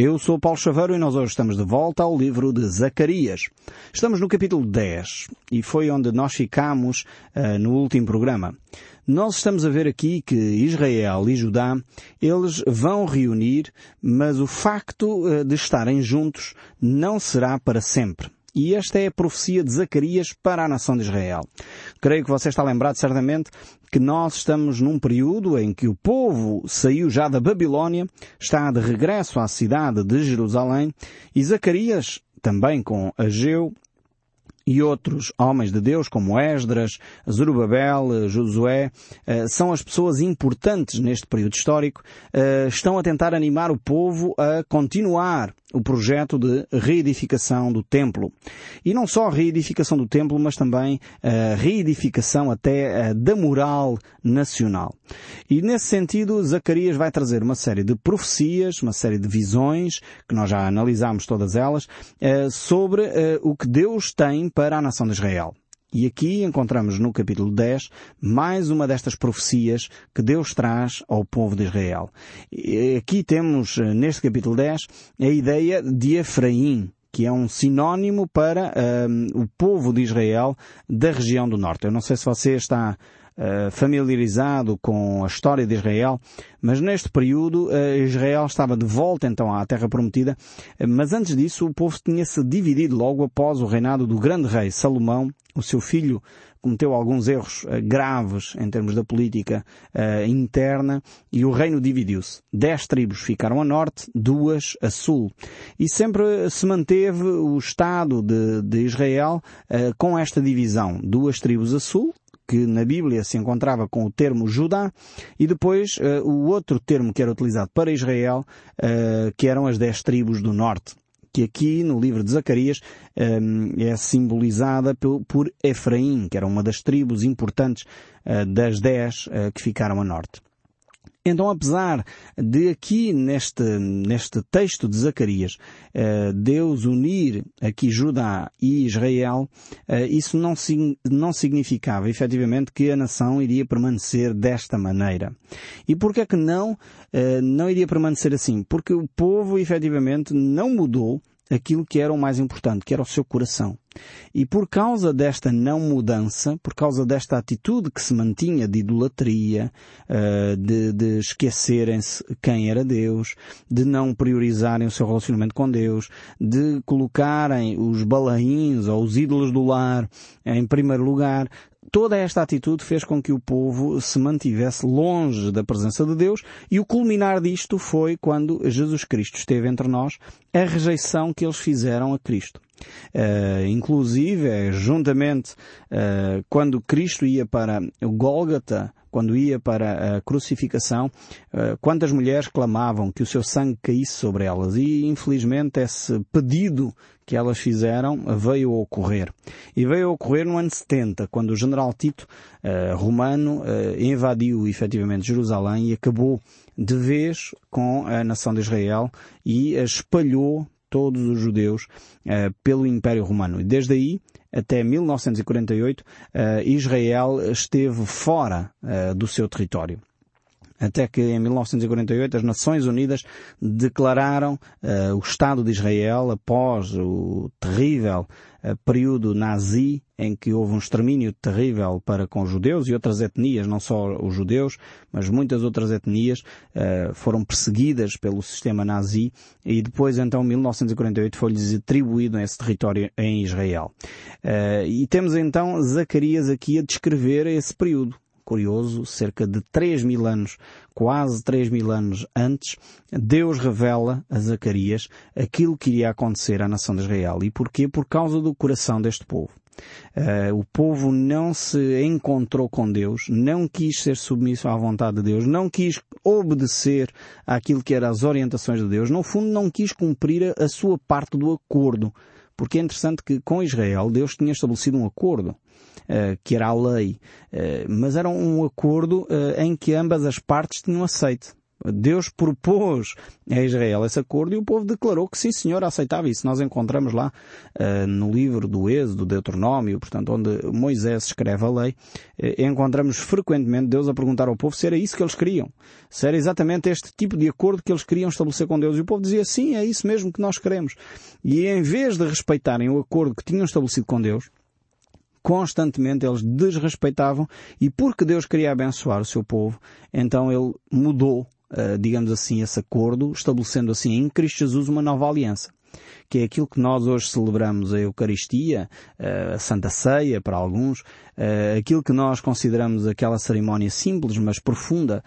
Eu sou Paulo Chaveiro e nós hoje estamos de volta ao livro de Zacarias. Estamos no capítulo 10 e foi onde nós ficamos uh, no último programa. Nós estamos a ver aqui que Israel e Judá, eles vão reunir, mas o facto uh, de estarem juntos não será para sempre. E esta é a profecia de Zacarias para a nação de Israel. Creio que você está lembrado certamente que nós estamos num período em que o povo saiu já da Babilônia, está de regresso à cidade de Jerusalém e Zacarias, também com Ageu, e outros homens de Deus, como Esdras, Zorobabel, Josué, eh, são as pessoas importantes neste período histórico, eh, estão a tentar animar o povo a continuar o projeto de reedificação do templo. E não só a reedificação do templo, mas também a reedificação até da moral nacional. E nesse sentido, Zacarias vai trazer uma série de profecias, uma série de visões, que nós já analisámos todas elas, eh, sobre eh, o que Deus tem para a nação de Israel. E aqui encontramos no capítulo 10 mais uma destas profecias que Deus traz ao povo de Israel. Aqui temos, eh, neste capítulo 10, a ideia de Efraim, que é um sinónimo para um, o povo de Israel da região do norte. Eu não sei se você está uh, familiarizado com a história de Israel, mas neste período uh, Israel estava de volta então à Terra Prometida, mas antes disso o povo tinha-se dividido logo após o reinado do grande rei Salomão o seu filho cometeu alguns erros graves em termos da política interna e o reino dividiu-se. Dez tribos ficaram a norte, duas a sul. E sempre se manteve o Estado de, de Israel com esta divisão. Duas tribos a sul, que na Bíblia se encontrava com o termo Judá, e depois uh, o outro termo que era utilizado para Israel, uh, que eram as dez tribos do norte que aqui no livro de Zacarias um, é simbolizada por, por, Efraim, que era uma das tribos importantes uh, das dez que ficaram a norte. Então, apesar de aqui neste, neste texto de Zacarias, uh, Deus unir aqui Judá e Israel, uh, isso não, não significava efetivamente que a nação iria permanecer desta maneira. E por que é que não, uh, não iria permanecer assim? Porque o povo efetivamente não mudou aquilo que era o mais importante, que era o seu coração. E por causa desta não mudança, por causa desta atitude que se mantinha de idolatria, eh, de, de esquecerem-se quem era Deus, de não priorizarem o seu relacionamento com Deus, de colocarem os balaíns ou os ídolos do lar em primeiro lugar, toda esta atitude fez com que o povo se mantivesse longe da presença de Deus e o culminar disto foi quando Jesus Cristo esteve entre nós, a rejeição que eles fizeram a Cristo. Uh, inclusive, juntamente, uh, quando Cristo ia para o Gólgata, quando ia para a crucificação, quantas mulheres clamavam que o seu sangue caísse sobre elas e, infelizmente, esse pedido que elas fizeram veio a ocorrer. E veio a ocorrer no ano 70, quando o general Tito, romano, invadiu efetivamente Jerusalém e acabou de vez com a nação de Israel e espalhou todos os judeus uh, pelo Império Romano. E desde aí até 1948 uh, eh, Israel esteve fora do seu território até que em 1948 as Nações Unidas declararam uh, o Estado de Israel após o terrível uh, período nazi em que houve um extermínio terrível para com os judeus e outras etnias, não só os judeus, mas muitas outras etnias uh, foram perseguidas pelo sistema nazi e depois então 1948 foi-lhes atribuído esse território em Israel. e temos então Zacarias aqui a descrever esse período curioso, cerca de 3 mil anos, quase 3 mil anos antes, Deus revela a Zacarias aquilo que iria acontecer à nação de Israel. E porquê? Por causa do coração deste povo. Uh, o povo não se encontrou com Deus, não quis ser submisso à vontade de Deus, não quis obedecer àquilo que eram as orientações de Deus, no fundo não quis cumprir a, a sua parte do acordo. Porque é interessante que com Israel Deus tinha estabelecido um acordo, uh, que era a lei, uh, mas era um acordo uh, em que ambas as partes tinham aceito. Deus propôs a Israel esse acordo e o povo declarou que sim, senhor, aceitava isso. Nós encontramos lá uh, no livro do Êxodo, do Deuteronômio, portanto, onde Moisés escreve a lei, uh, encontramos frequentemente Deus a perguntar ao povo se era isso que eles queriam. Se era exatamente este tipo de acordo que eles queriam estabelecer com Deus. E o povo dizia, sim, é isso mesmo que nós queremos. E em vez de respeitarem o acordo que tinham estabelecido com Deus, constantemente eles desrespeitavam e porque Deus queria abençoar o seu povo, então ele mudou digamos assim, esse acordo, estabelecendo assim em Cristo Jesus uma nova aliança que é aquilo que nós hoje celebramos a Eucaristia, eh, a Santa Ceia para alguns, eh, aquilo que nós consideramos aquela cerimónia simples mas profunda,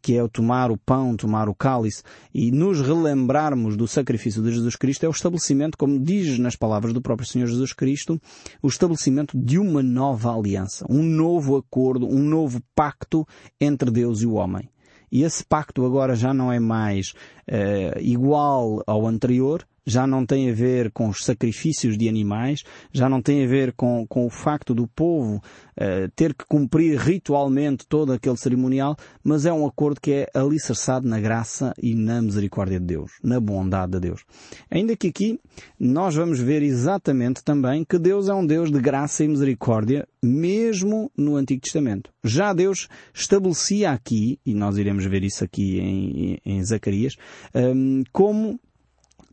que é o tomar o pão, tomar o cálice e nos relembrarmos do sacrifício de Jesus Cristo, é o estabelecimento, como diz nas palavras do próprio Senhor Jesus Cristo, o estabelecimento de uma nova aliança, um novo acordo, um novo pacto entre Deus e o homem. E esse pacto agora já não é mais uh, igual ao anterior, já não tem a ver com os sacrifícios de animais, já não tem a ver com, com o facto do povo uh, ter que cumprir ritualmente todo aquele cerimonial, mas é um acordo que é alicerçado na graça e na misericórdia de Deus, na bondade de Deus. Ainda que aqui nós vamos ver exatamente também que Deus é um Deus de graça e misericórdia, mesmo no Antigo Testamento. Já Deus estabelecia aqui, e nós iremos ver isso aqui em, em Zacarias, um, como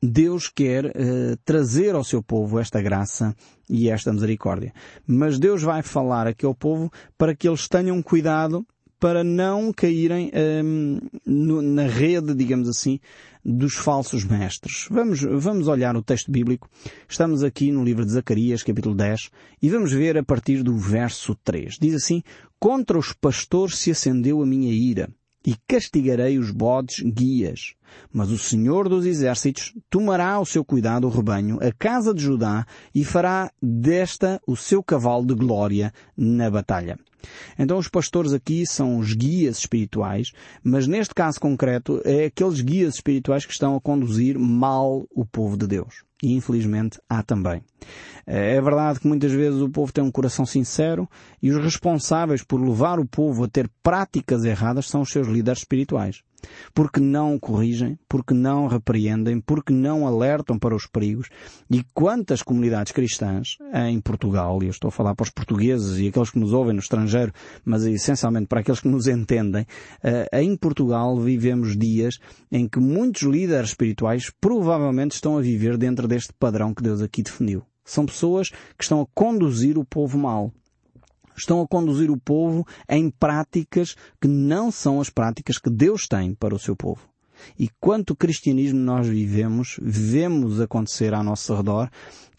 Deus quer uh, trazer ao seu povo esta graça e esta misericórdia. Mas Deus vai falar aqui ao povo para que eles tenham cuidado para não caírem um, no, na rede, digamos assim, dos falsos mestres. Vamos, vamos olhar o texto bíblico. Estamos aqui no livro de Zacarias, capítulo 10, e vamos ver a partir do verso 3. Diz assim, Contra os pastores se acendeu a minha ira e castigarei os bodes guias. Mas o Senhor dos Exércitos tomará ao seu cuidado o rebanho, a casa de Judá, e fará desta o seu cavalo de glória na batalha. Então os pastores aqui são os guias espirituais, mas neste caso concreto é aqueles guias espirituais que estão a conduzir mal o povo de Deus. E infelizmente há também. É verdade que muitas vezes o povo tem um coração sincero e os responsáveis por levar o povo a ter práticas erradas são os seus líderes espirituais porque não corrigem, porque não repreendem, porque não alertam para os perigos. E quantas comunidades cristãs em Portugal, e eu estou a falar para os portugueses e aqueles que nos ouvem no estrangeiro, mas essencialmente para aqueles que nos entendem, eh, em Portugal vivemos dias em que muitos líderes espirituais provavelmente estão a viver dentro deste padrão que Deus aqui definiu. São pessoas que estão a conduzir o povo mal estão a conduzir o povo em práticas que não são as práticas que Deus tem para o seu povo. E quanto cristianismo nós vivemos, vemos acontecer ao nosso redor,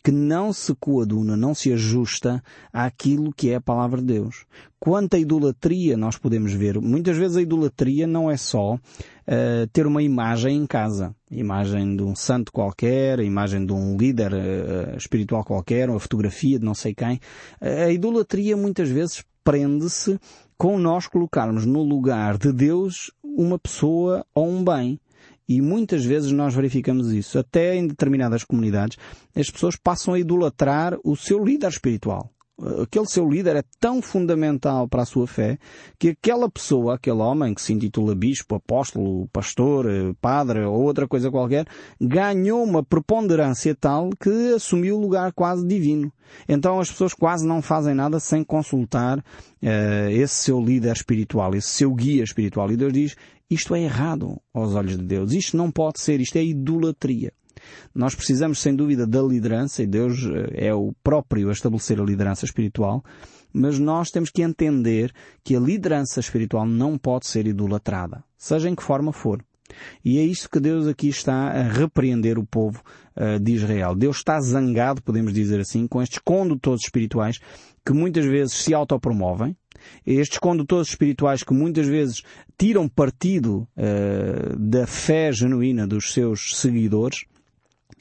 que não se coaduna, não se ajusta àquilo que é a palavra de Deus. Quanta idolatria nós podemos ver. Muitas vezes a idolatria não é só uh, ter uma imagem em casa. Imagem de um santo qualquer, imagem de um líder uh, espiritual qualquer, uma fotografia de não sei quem. A idolatria muitas vezes prende-se com nós colocarmos no lugar de Deus uma pessoa ou um bem. E muitas vezes nós verificamos isso. Até em determinadas comunidades, as pessoas passam a idolatrar o seu líder espiritual. Aquele seu líder é tão fundamental para a sua fé que aquela pessoa, aquele homem que se intitula bispo, apóstolo, pastor, padre ou outra coisa qualquer, ganhou uma preponderância tal que assumiu o lugar quase divino. Então as pessoas quase não fazem nada sem consultar uh, esse seu líder espiritual, esse seu guia espiritual. E Deus diz, isto é errado aos olhos de Deus. Isto não pode ser. Isto é idolatria. Nós precisamos, sem dúvida, da liderança, e Deus eh, é o próprio a estabelecer a liderança espiritual, mas nós temos que entender que a liderança espiritual não pode ser idolatrada, seja em que forma for. E é isto que Deus aqui está a repreender o povo uh, de Israel. Deus está zangado, podemos dizer assim, com estes condutores espirituais que muitas vezes se autopromovem, estes condutores espirituais que muitas vezes tiram partido uh, da fé genuína dos seus seguidores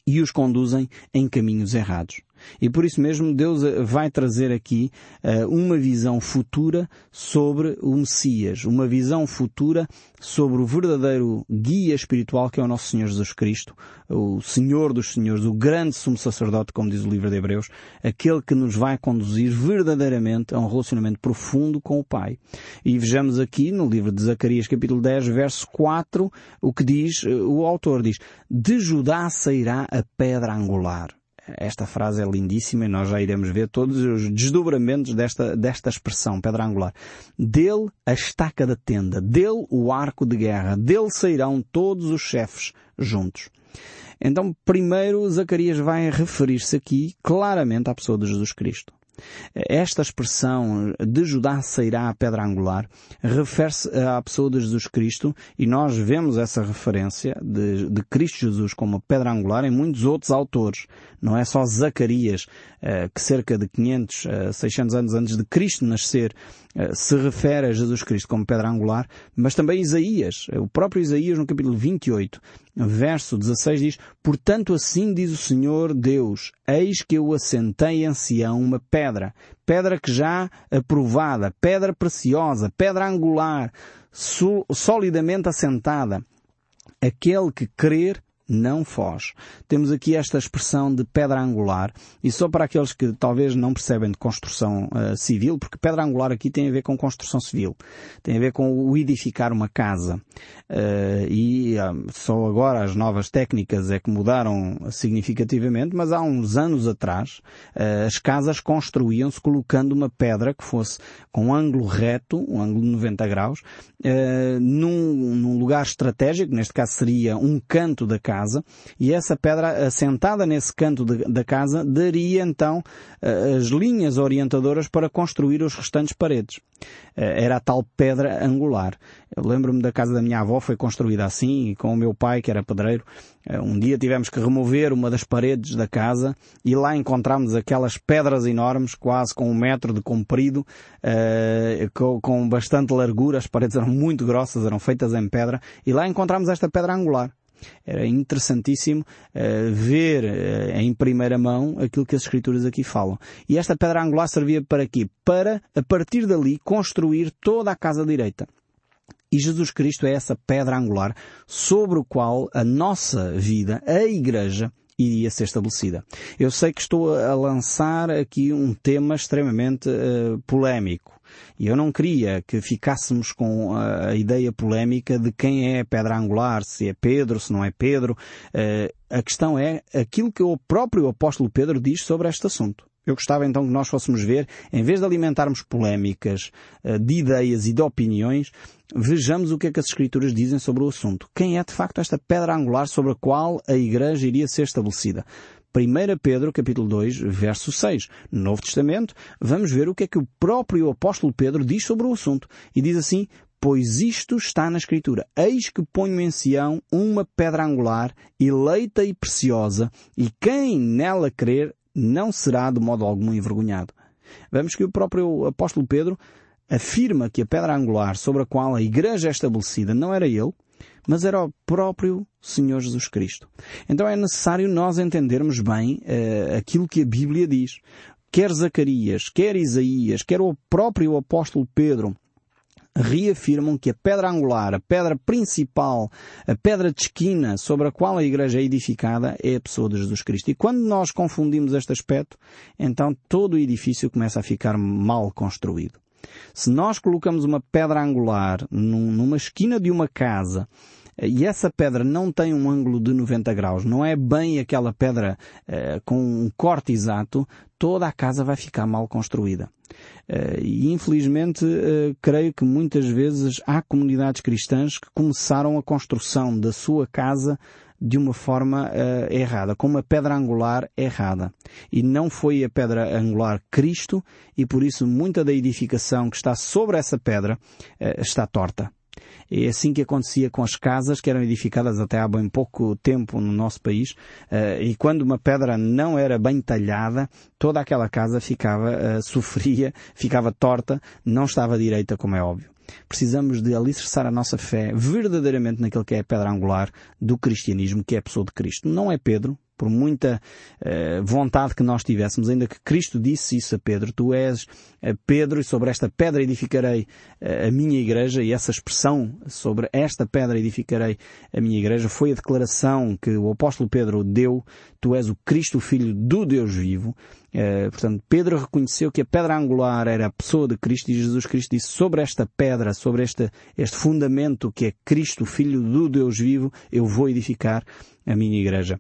e os conduzem em caminhos errados. E por isso mesmo Deus eh, vai trazer aqui uh, uma visão futura sobre o Messias, uma visão futura sobre o verdadeiro guia espiritual que é o nosso Senhor Jesus Cristo, o Senhor dos Senhores, o grande sumo sacerdote, como diz o livro de Hebreus, aquele que nos vai conduzir verdadeiramente a um relacionamento profundo com o Pai. E vejamos aqui no livro de Zacarias capítulo 10, verso 4, o que diz, eh, o autor diz, de Judá sairá a pedra angular. Esta frase é lindíssima e nós já iremos ver todos os desdobramentos desta, desta expressão, pedra angular. Dele a estaca da tenda, dele o arco de guerra, dele sairão todos os chefes juntos. Então, primeiro, Zacarias vai referir-se aqui claramente à pessoa de Jesus Cristo. Esta expressão de Judá sairá a pedra angular refere-se à pessoa de Jesus Cristo e nós vemos essa referência de, de Cristo Jesus como pedra angular em muitos outros autores. Não é só Zacarias, eh, que cerca de 500, 600 eh, anos antes de Cristo nascer, eh, se refere a Jesus Cristo como pedra angular, mas também Isaías. O próprio Isaías, no capítulo 28, verso 16, diz, Portanto assim diz o Senhor Deus, eis que eu assentei em Sião uma pedra, pedra que já aprovada, pedra preciosa, pedra angular, solidamente assentada. Aquele que crer não foge. Temos aqui esta expressão de pedra angular, e só para aqueles que talvez não percebem de construção uh, civil, porque pedra angular aqui tem a ver com construção civil, tem a ver com o edificar uma casa. Uh, e uh, só agora as novas técnicas é que mudaram significativamente, mas há uns anos atrás as casas construíam-se colocando uma pedra que fosse com um ângulo reto, um ângulo de 90 graus, num, num lugar estratégico, neste caso seria um canto da casa, casa e essa pedra assentada nesse canto de, da casa daria então eh, as linhas orientadoras para construir os restantes paredes. Eh, era a tal pedra angular. Eu lembro-me da casa da minha avó, foi construída assim, e com o meu pai, que era pedreiro, eh, um dia tivemos que remover uma das paredes da casa e lá encontramos aquelas pedras enormes, quase com um metro de comprido, com, com bastante largura, as paredes eram muito grossas, eram feitas em pedra, e lá encontramos esta pedra angular. Era interessantíssimo uh, ver uh, em primeira mão aquilo que as Escrituras aqui falam. E esta pedra angular servia para quê? Para, a partir dali, construir toda a casa direita. E Jesus Cristo é essa pedra angular sobre o qual a nossa vida, a Igreja, iria ser estabelecida. Eu sei que estou a lançar aqui um tema extremamente uh, polémico. E eu não queria que ficássemos com a ideia polémica de quem é pedra angular, se é Pedro, se não é Pedro. Uh, a questão é aquilo que o próprio apóstolo Pedro diz sobre este assunto. Eu gostava então que nós fôssemos ver, em vez de alimentarmos polémicas uh, de ideias e de opiniões, vejamos o que é que as Escrituras dizem sobre o assunto. Quem é de facto esta pedra angular sobre a qual a Igreja iria ser estabelecida? 1 Pedro capítulo 2, verso 6. No Novo Testamento, vamos ver o que é que o próprio apóstolo Pedro diz sobre o assunto. E diz assim, Pois isto está na Escritura. Eis que ponho em Sião uma pedra angular, eleita e preciosa, e quem nela crer não será de modo algum envergonhado. Vemos que o próprio apóstolo Pedro afirma que a pedra angular sobre a qual a igreja é estabelecida não era ele, mas era o próprio Senhor Jesus Cristo. Então é necessário nós entendermos bem uh, aquilo que a Bíblia diz. Quer Zacarias, quer Isaías, quer o próprio apóstolo Pedro, reafirmam que a pedra angular, a pedra principal, a pedra de esquina sobre a qual a igreja é edificada é a pessoa de Jesus Cristo. E quando nós confundimos este aspecto, então todo o edifício começa a ficar mal construído. Se nós colocamos uma pedra angular numa esquina de uma casa e essa pedra não tem um ângulo de 90 graus, não é bem aquela pedra uh, com um corte exato, toda a casa vai ficar mal construída. Uh, e infelizmente creio que muitas vezes há comunidades cristãs que começaram a construção da sua casa de uma forma uh, errada, com uma pedra angular errada. E não foi a pedra angular Cristo, e por isso muita da edificação que está sobre essa pedra uh, está torta. É assim que acontecia com as casas que eram edificadas até há bem pouco tempo no nosso país, uh, e quando uma pedra não era bem talhada, toda aquela casa ficava, sofria, ficava torta, não estava direita, como é óbvio. Precisamos de alicerçar a nossa fé verdadeiramente naquele que é a pedra angular do cristianismo, que é a pessoa de Cristo. Não é Pedro. Por muita uh, vontade que nós tivéssemos, ainda que Cristo disse isso a Pedro, tu és uh, Pedro e sobre esta pedra edificarei uh, a minha igreja e essa expressão sobre esta pedra edificarei a minha igreja foi a declaração que o apóstolo Pedro deu, tu és o Cristo, o Filho do Deus vivo. portanto, Pedro reconheceu que a pedra angular era a pessoa de Cristo e Jesus Cristo disse sobre esta pedra, sobre este, este fundamento que é Cristo, Filho do Deus vivo, eu vou edificar a minha igreja.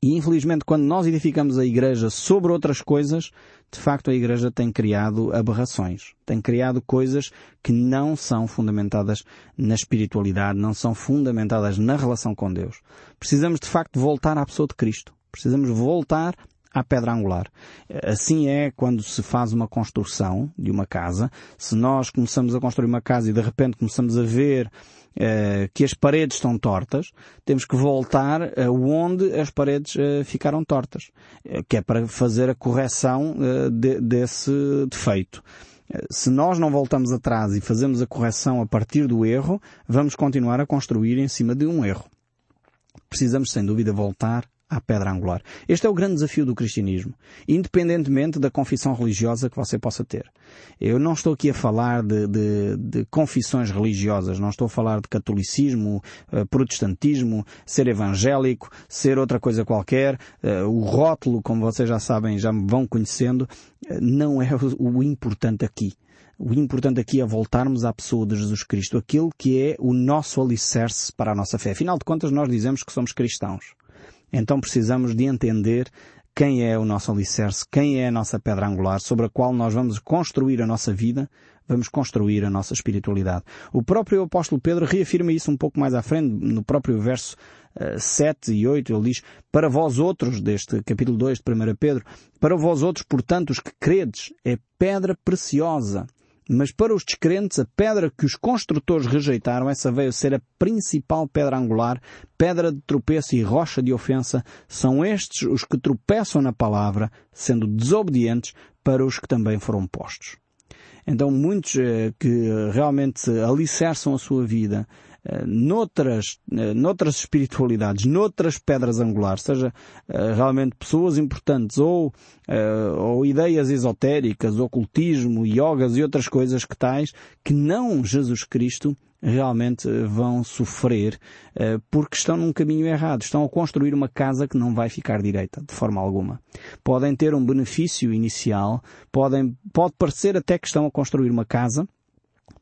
E infelizmente quando nós edificamos a igreja sobre outras coisas, de facto a igreja tem criado aberrações. Tem criado coisas que não são fundamentadas na espiritualidade, não são fundamentadas na relação com Deus. Precisamos de facto voltar à pessoa de Cristo. Precisamos voltar à pedra angular. Assim é quando se faz uma construção de uma casa. Se nós começamos a construir uma casa e de repente começamos a ver eh, que as paredes estão tortas, temos que voltar onde as paredes eh, ficaram tortas, eh, que é para fazer a correção de, desse defeito. Se nós não voltamos atrás e fazemos a correção a partir do erro, vamos continuar a construir em cima de um erro. Precisamos, sem dúvida, voltar à pedra angular. Este é o grande desafio do cristianismo, independentemente da confissão religiosa que você possa ter. Eu não estou aqui a falar de, de, de confissões religiosas, não estou a falar de catolicismo, uh, protestantismo, ser evangélico, ser outra coisa qualquer. Uh, o rótulo, como vocês já sabem, já me vão conhecendo, uh, não é o importante aqui. O importante aqui é voltarmos à pessoa de Jesus Cristo, aquele que é o nosso alicerce para a nossa fé. Afinal de contas, nós dizemos que somos cristãos. Então precisamos de entender quem é o nosso alicerce, quem é a nossa pedra angular, sobre a qual nós vamos construir a nossa vida, vamos construir a nossa espiritualidade. O próprio apóstolo Pedro reafirma isso um pouco mais à frente, no próprio verso uh, eh, 7 e 8, ele diz, para vós outros, deste capítulo 2 de 1 Pedro, para vós outros, portanto, os que credes, é pedra preciosa, mas para os descrentes, a pedra que os construtores rejeitaram, essa veio ser a principal pedra angular, pedra de tropeço e rocha de ofensa, são estes os que tropeçam na palavra, sendo desobedientes para os que também foram postos. Então muitos eh, que realmente alicerçam a sua vida noutras, eh, noutras espiritualidades, noutras pedras angulares, seja eh, realmente pessoas importantes ou, ou ideias esotéricas, ocultismo, yogas e outras coisas que tais, que não Jesus Cristo, realmente vão sofrer porque estão num caminho errado. Estão a construir uma casa que não vai ficar direita, de forma alguma. Podem ter um benefício inicial, podem, pode parecer até que estão a construir uma casa,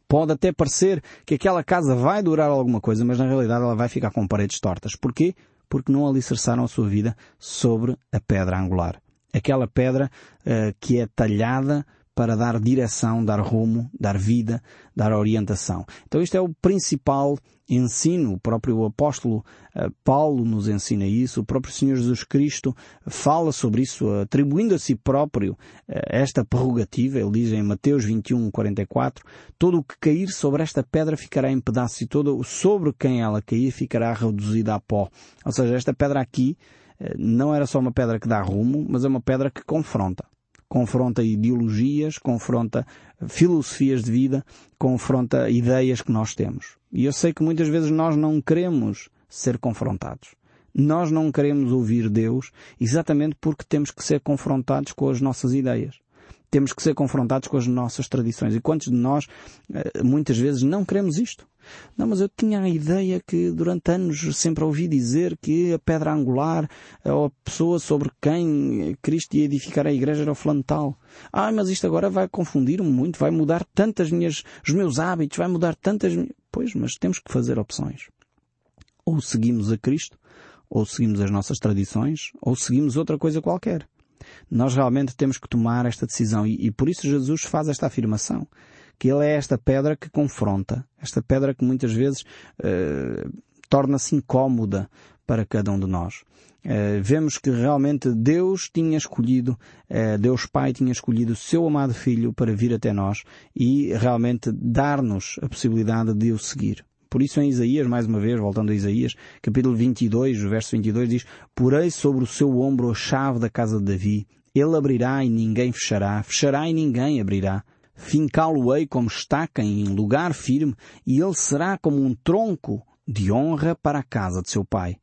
Pode até parecer que aquela casa vai durar alguma coisa, mas na realidade ela vai ficar com paredes tortas. Porquê? Porque não alicerçaram a sua vida sobre a pedra angular. Aquela pedra uh, que é talhada para dar direção, dar rumo, dar vida, dar orientação. Então isto é o principal ensino. O próprio apóstolo uh, Paulo nos ensina isso. O próprio Senhor Jesus Cristo fala sobre isso, atribuindo a si próprio uh, esta prerrogativa. Ele diz em Mateus 21, 44, todo o que cair sobre esta pedra ficará em pedaços e todo sobre quem ela cair ficará reduzida a pó. Ou seja, esta pedra aqui uh, não era só uma pedra que dá rumo, mas é uma pedra que confronta confronta ideologias, confronta filosofias de vida, confronta ideias que nós temos. E eu sei que muitas vezes nós não queremos ser confrontados. Nós não queremos ouvir Deus exatamente porque temos que ser confrontados com as nossas ideias temos que ser confrontados com as nossas tradições. E quantos de nós, eh, muitas vezes, não queremos isto? Não, mas eu tinha a ideia que durante anos sempre ouvi dizer que a pedra angular, a pessoa sobre quem Cristo ia edificar a igreja era o flantal. Ah, mas isto agora vai confundir-me muito, vai mudar tantas minhas, os meus hábitos, vai mudar tantas... Pois, mas temos que fazer opções. Ou seguimos a Cristo, ou seguimos as nossas tradições, ou seguimos outra coisa qualquer. Nós realmente temos que tomar esta decisão e, e por isso Jesus faz esta afirmação que ele é esta pedra que confronta, esta pedra que muitas vezes uh, torna-se incómoda para cada um de nós. Uh, vemos que realmente Deus tinha escolhido, uh, Deus Pai tinha escolhido o seu amado Filho para vir até nós e realmente dar-nos a possibilidade de o seguir. Por isso em Isaías, mais uma vez, voltando a Isaías, capítulo 22, verso 22 diz, Porei sobre o seu ombro a chave da casa de Davi. Ele abrirá e ninguém fechará, fechará e ninguém abrirá. Fincá-lo-ei como estaca em lugar firme, e ele será como um tronco de honra para a casa de seu pai.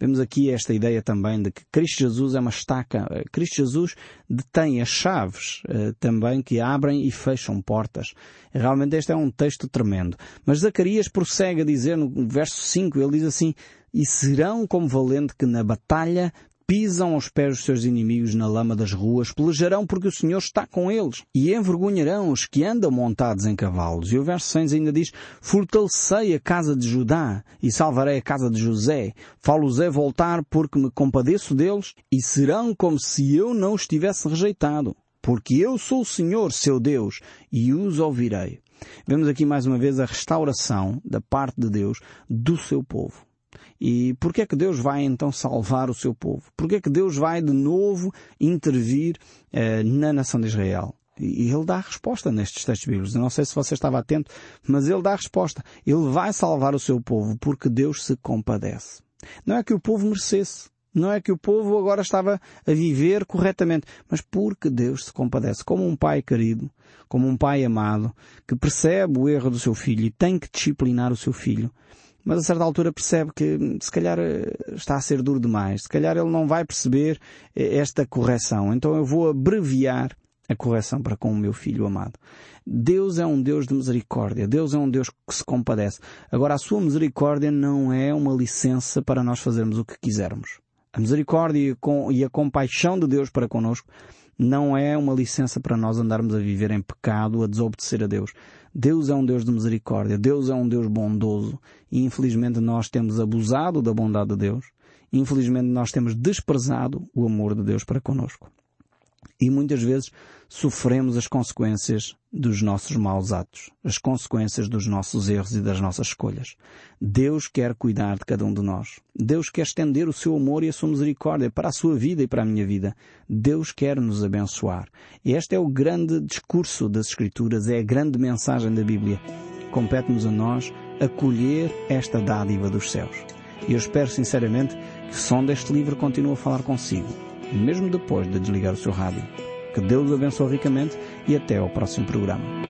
Vemos aqui esta ideia também de que Cristo Jesus é uma estaca. Cristo Jesus detém as chaves uh, também que abrem e fecham portas. Realmente este é um texto tremendo. Mas Zacarias prossegue a dizer no verso 5, ele diz assim, e serão como valente que na batalha pisam aos pés os seus inimigos na lama das ruas, pelejarão porque o Senhor está com eles, e envergonharão os que andam montados em cavalos. E o verso 6 ainda diz, fortalecei a casa de Judá, e salvarei a casa de José. Falo-os voltar porque me compadeço deles, e serão como se eu não os tivesse rejeitado. Porque eu sou o Senhor, seu Deus, e os ouvirei. Vemos aqui mais uma vez a restauração da parte de Deus do seu povo. E porquê é que Deus vai então salvar o seu povo? Porquê é que Deus vai de novo intervir eh, na nação de Israel? E ele dá a resposta nestes textos bíblicos. Eu não sei se você estava atento, mas ele dá a resposta. Ele vai salvar o seu povo porque Deus se compadece. Não é que o povo merecesse. Não é que o povo agora estava a viver corretamente, mas porque Deus se compadece. Como um pai querido, como um pai amado, que percebe o erro do seu filho e tem que disciplinar o seu filho mas a certa altura percebe que se calhar eh, está a ser duro demais, se calhar ele não vai perceber eh, esta correção, então eu vou abreviar a correção para com o meu filho amado. Deus é um Deus de misericórdia, Deus é um Deus que se compadece. Agora, a sua misericórdia não é uma licença para nós fazermos o que quisermos. A misericórdia e a compaixão de Deus para conosco não é uma licença para nós andarmos a viver em pecado, a desobedecer a Deus. Deus é um Deus de misericórdia, Deus é um Deus bondoso e infelizmente nós temos abusado da bondade de Deus. Infelizmente nós temos desprezado o amor de Deus para conosco e muitas vezes sofremos as consequências dos nossos maus atos, as consequências dos nossos erros e das nossas escolhas. Deus quer cuidar de cada um de nós. Deus quer estender o seu amor e a sua misericórdia para a sua vida e para a minha vida. Deus quer nos abençoar. E este é o grande discurso das Escrituras, é a grande mensagem da Bíblia. Compete-nos a nós acolher esta dádiva dos céus. E eu espero sinceramente que o som deste livro continue a falar consigo mesmo depois de desligar o seu rádio. Que Deus abençoe ricamente e até ao próximo programa.